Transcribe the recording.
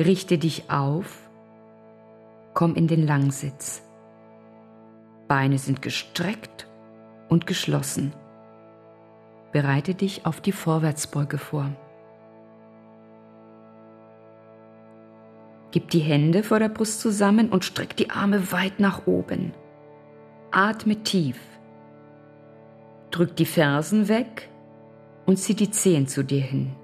Richte dich auf, komm in den Langsitz. Beine sind gestreckt und geschlossen. Bereite dich auf die Vorwärtsbeuge vor. Gib die Hände vor der Brust zusammen und streck die Arme weit nach oben. Atme tief. Drück die Fersen weg und zieh die Zehen zu dir hin.